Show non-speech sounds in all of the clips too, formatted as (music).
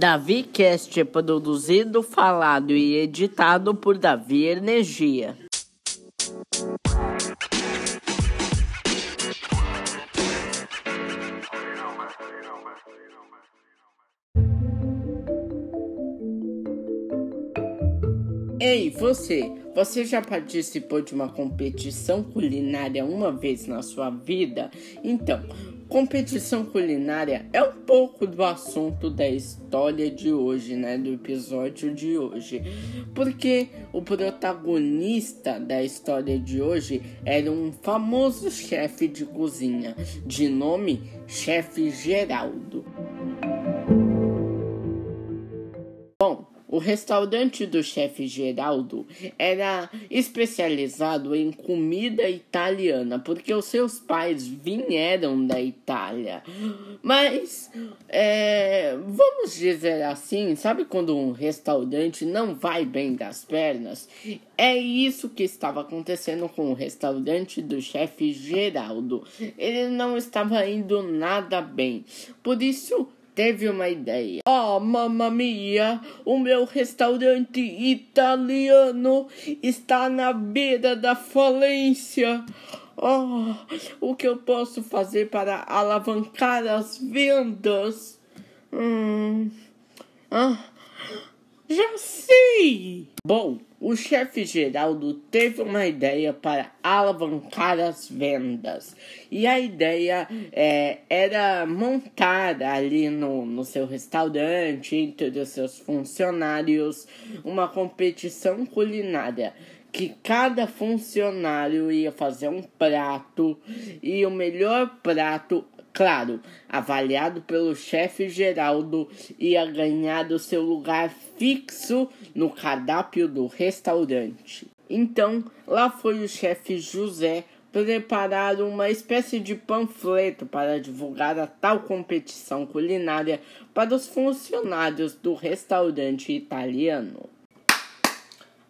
Davi Cast é produzido, falado e editado por Davi Energia. Ei, você! Você já participou de uma competição culinária uma vez na sua vida? Então, competição culinária é um pouco do assunto da história de hoje, né? Do episódio de hoje. Porque o protagonista da história de hoje era um famoso chefe de cozinha, de nome Chefe Geraldo. Restaurante do chefe Geraldo era especializado em comida italiana, porque os seus pais vieram da Itália. Mas, é, vamos dizer assim, sabe quando um restaurante não vai bem das pernas? É isso que estava acontecendo com o restaurante do chefe Geraldo. Ele não estava indo nada bem. Por isso, teve uma ideia. Oh, mamma mia, o meu restaurante italiano está na beira da falência. Oh, o que eu posso fazer para alavancar as vendas? Hum. Ah, já sei! Bom, o chefe Geraldo teve uma ideia para alavancar as vendas. E a ideia é, era montar ali no, no seu restaurante, entre os seus funcionários, uma competição culinária que cada funcionário ia fazer um prato e o melhor prato Claro, avaliado pelo chefe Geraldo, ia ganhar o seu lugar fixo no cardápio do restaurante. Então, lá foi o chefe José preparar uma espécie de panfleto para divulgar a tal competição culinária para os funcionários do restaurante italiano.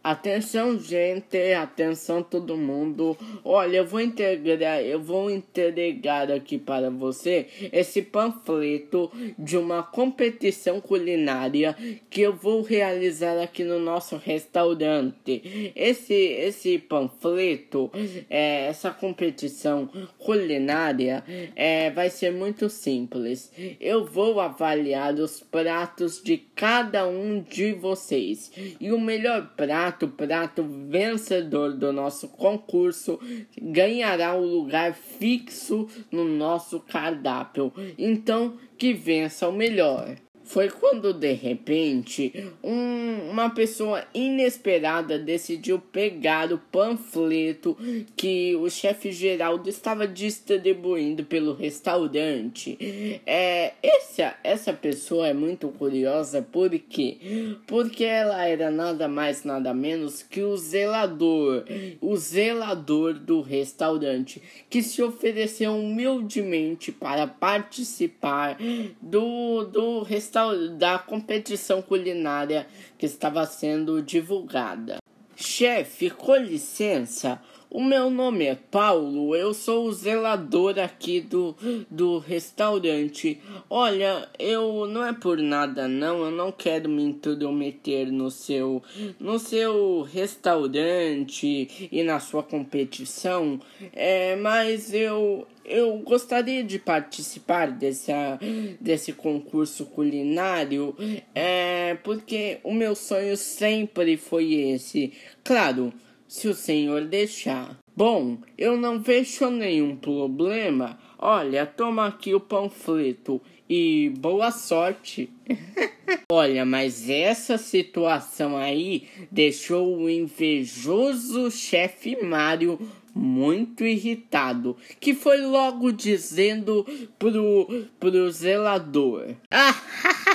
Atenção, gente, atenção todo mundo. Olha, eu vou entregar, eu vou entregar aqui para você esse panfleto de uma competição culinária que eu vou realizar aqui no nosso restaurante. Esse esse panfleto, é, essa competição culinária é, vai ser muito simples. Eu vou avaliar os pratos de cada um de vocês e o melhor prato prato, prato vencedor do nosso concurso ganhará um lugar fixo no nosso cardápio. Então, que vença o melhor. Foi quando de repente um, uma pessoa inesperada decidiu pegar o panfleto que o chefe Geraldo estava distribuindo pelo restaurante. É, essa, essa pessoa é muito curiosa porque porque ela era nada mais nada menos que o zelador, o zelador do restaurante que se ofereceu humildemente para participar do do restaurante da competição culinária que estava sendo divulgada. Chefe, com licença, o meu nome é Paulo, eu sou o zelador aqui do, do restaurante. Olha, eu não é por nada não, eu não quero me intrometer no seu no seu restaurante e na sua competição, é, mas eu eu gostaria de participar dessa, desse concurso culinário, é, porque o meu sonho sempre foi esse. Claro, se o senhor deixar. Bom, eu não vejo nenhum problema. Olha, toma aqui o panfleto e boa sorte. (laughs) Olha, mas essa situação aí deixou o invejoso chefe Mário muito irritado, que foi logo dizendo pro, pro zelador: (laughs)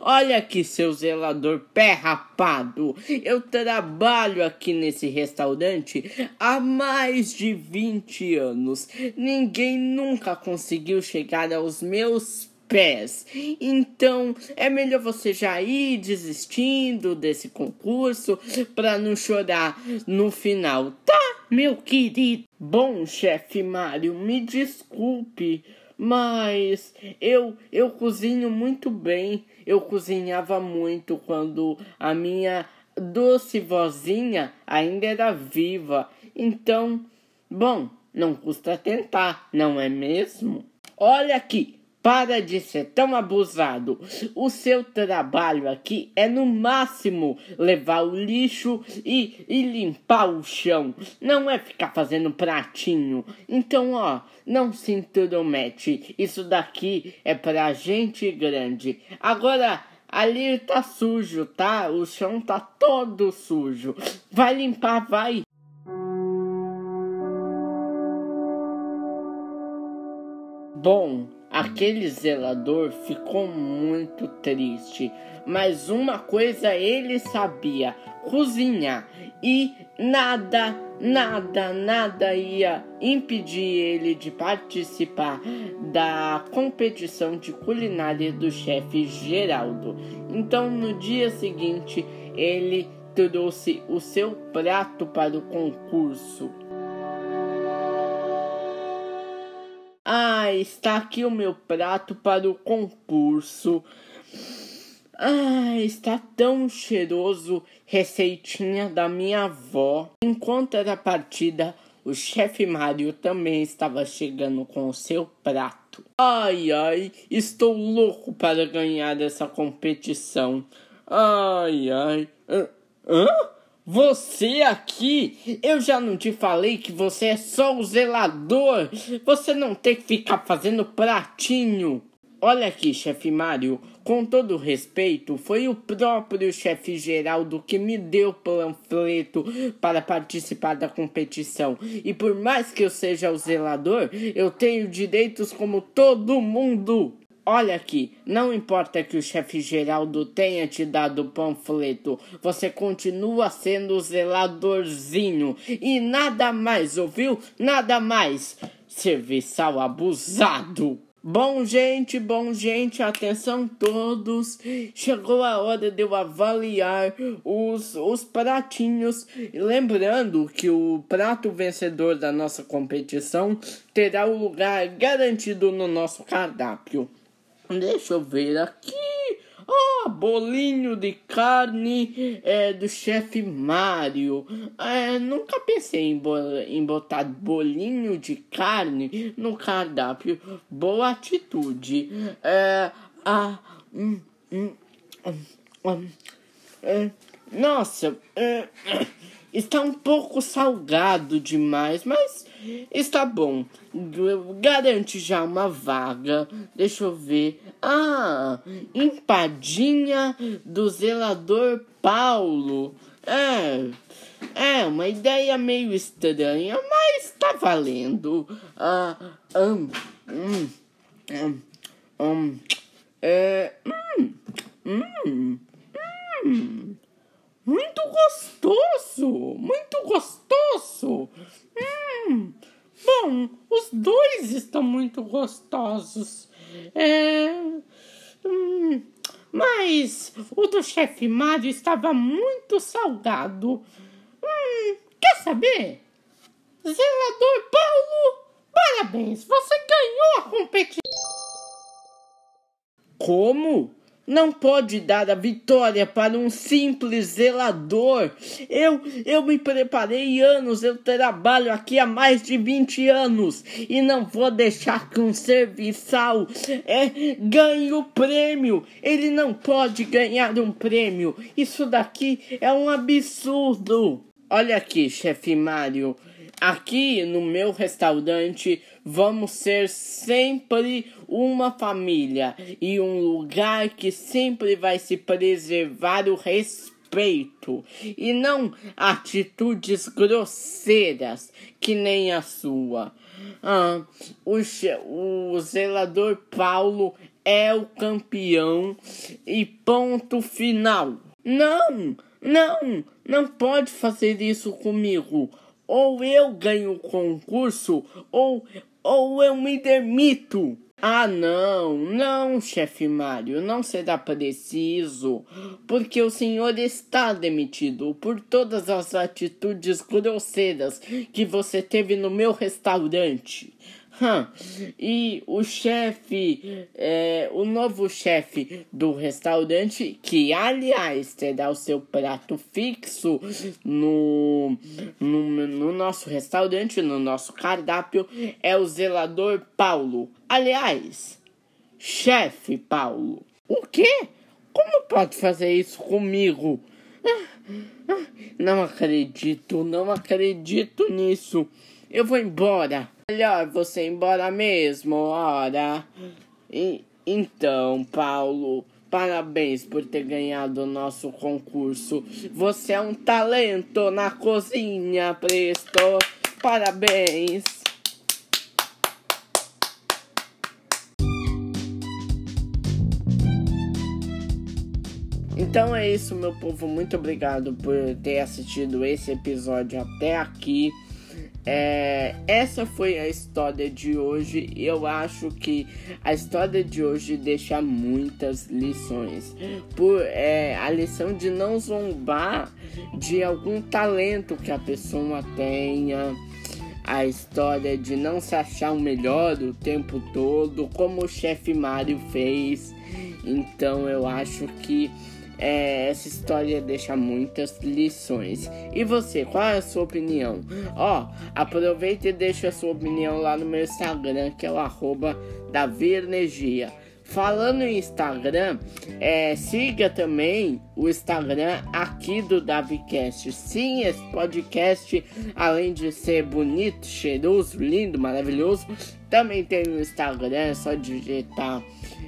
Olha aqui, seu zelador pé rapado. Eu trabalho aqui nesse restaurante há mais de 20 anos. Ninguém nunca conseguiu chegar aos meus pés. Então, é melhor você já ir desistindo desse concurso para não chorar no final, tá, meu querido? Bom, chefe Mário, me desculpe mas eu eu cozinho muito bem. Eu cozinhava muito quando a minha doce vozinha ainda era viva. Então, bom, não custa tentar, não é mesmo? Olha aqui, para de ser tão abusado. O seu trabalho aqui é no máximo levar o lixo e, e limpar o chão. Não é ficar fazendo pratinho. Então, ó, não se intromete. Isso daqui é pra gente grande. Agora, ali tá sujo, tá? O chão tá todo sujo. Vai limpar, vai. Bom, Aquele zelador ficou muito triste, mas uma coisa ele sabia: cozinhar, e nada, nada, nada ia impedir ele de participar da competição de culinária do chefe Geraldo. Então, no dia seguinte, ele trouxe o seu prato para o concurso. Ah, está aqui o meu prato para o concurso. Ah, está tão cheiroso, receitinha da minha avó. Enquanto era partida, o chefe Mário também estava chegando com o seu prato. Ai, ai, estou louco para ganhar essa competição. Ai, ai. Hã? Você aqui, eu já não te falei que você é só o zelador. Você não tem que ficar fazendo pratinho. Olha aqui, chefe Mário, com todo respeito, foi o próprio chefe Geraldo que me deu o panfleto para participar da competição. E por mais que eu seja o zelador, eu tenho direitos como todo mundo. Olha aqui, não importa que o chefe Geraldo tenha te dado o panfleto, você continua sendo zeladorzinho e nada mais, ouviu? Nada mais. Serviçal abusado. Bom, gente, bom, gente, atenção todos. Chegou a hora de eu avaliar os, os pratinhos. Lembrando que o prato vencedor da nossa competição terá o lugar garantido no nosso cardápio. Deixa eu ver aqui. Ah, bolinho de carne é, do chefe Mário. É, nunca pensei em, bo em botar bolinho de carne no cardápio. Boa atitude. É, ah, hum, hum, hum, hum é, nossa, é, está um pouco salgado demais, mas Está bom. Garante já uma vaga. Deixa eu ver. Ah, empadinha do zelador Paulo. É. É uma ideia meio estranha, mas tá valendo. Ah, um, um, um, um, é, hum, hum, hum, muito gostoso, muito gostoso. Dois estão muito gostosos. É. Hum, mas o do chefe Mário estava muito salgado. Hum, quer saber? Zelador Paulo, parabéns, você ganhou a competição. Como? Não pode dar a vitória para um simples zelador. Eu, eu me preparei anos, eu trabalho aqui há mais de 20 anos e não vou deixar que um serviçal é, ganhe o prêmio. Ele não pode ganhar um prêmio. Isso daqui é um absurdo. Olha aqui, chefe Mário. Aqui no meu restaurante vamos ser sempre uma família e um lugar que sempre vai se preservar o respeito e não atitudes grosseiras que nem a sua. Ah, o, o zelador Paulo é o campeão e ponto final. Não, não, não pode fazer isso comigo ou eu ganho o concurso, ou, ou eu me demito. Ah, não, não, chefe Mário, não será preciso, porque o senhor está demitido por todas as atitudes grosseiras que você teve no meu restaurante. Hum. E o chefe, é, o novo chefe do restaurante, que aliás terá o seu prato fixo no, no, no nosso restaurante, no nosso cardápio, é o zelador Paulo. Aliás, chefe Paulo. O quê? Como pode fazer isso comigo? Não acredito, não acredito nisso. Eu vou embora. Melhor você ir embora mesmo, ora. E, então, Paulo, parabéns por ter ganhado o nosso concurso. Você é um talento na cozinha, Presto. Parabéns. Então é isso, meu povo. Muito obrigado por ter assistido esse episódio até aqui. É, essa foi a história de hoje. Eu acho que a história de hoje deixa muitas lições. Por é, a lição de não zombar de algum talento que a pessoa tenha. A história de não se achar o melhor o tempo todo, como o chefe Mario fez. Então eu acho que é, essa história deixa muitas lições. E você, qual é a sua opinião? Ó, aproveita e deixa a sua opinião lá no meu Instagram, que é o arroba Energia. Falando em Instagram, é, siga também o Instagram aqui do DaviCast. Sim, esse podcast, além de ser bonito, cheiroso, lindo, maravilhoso, também tem o Instagram, é só digitar,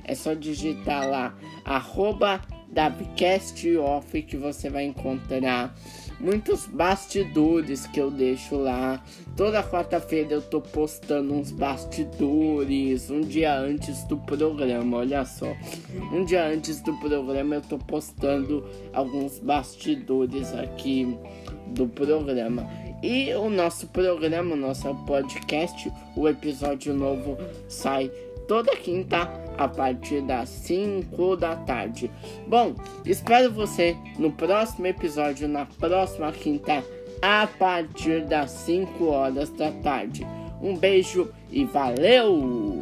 é só digitar lá, arroba Davcast Off que você vai encontrar muitos bastidores que eu deixo lá. Toda quarta-feira eu tô postando uns bastidores, um dia antes do programa, olha só. Um dia antes do programa eu tô postando alguns bastidores aqui do programa. E o nosso programa, o nosso podcast, o episódio novo sai toda quinta a partir das 5 da tarde. Bom, espero você no próximo episódio, na próxima quinta, a partir das 5 horas da tarde. Um beijo e valeu!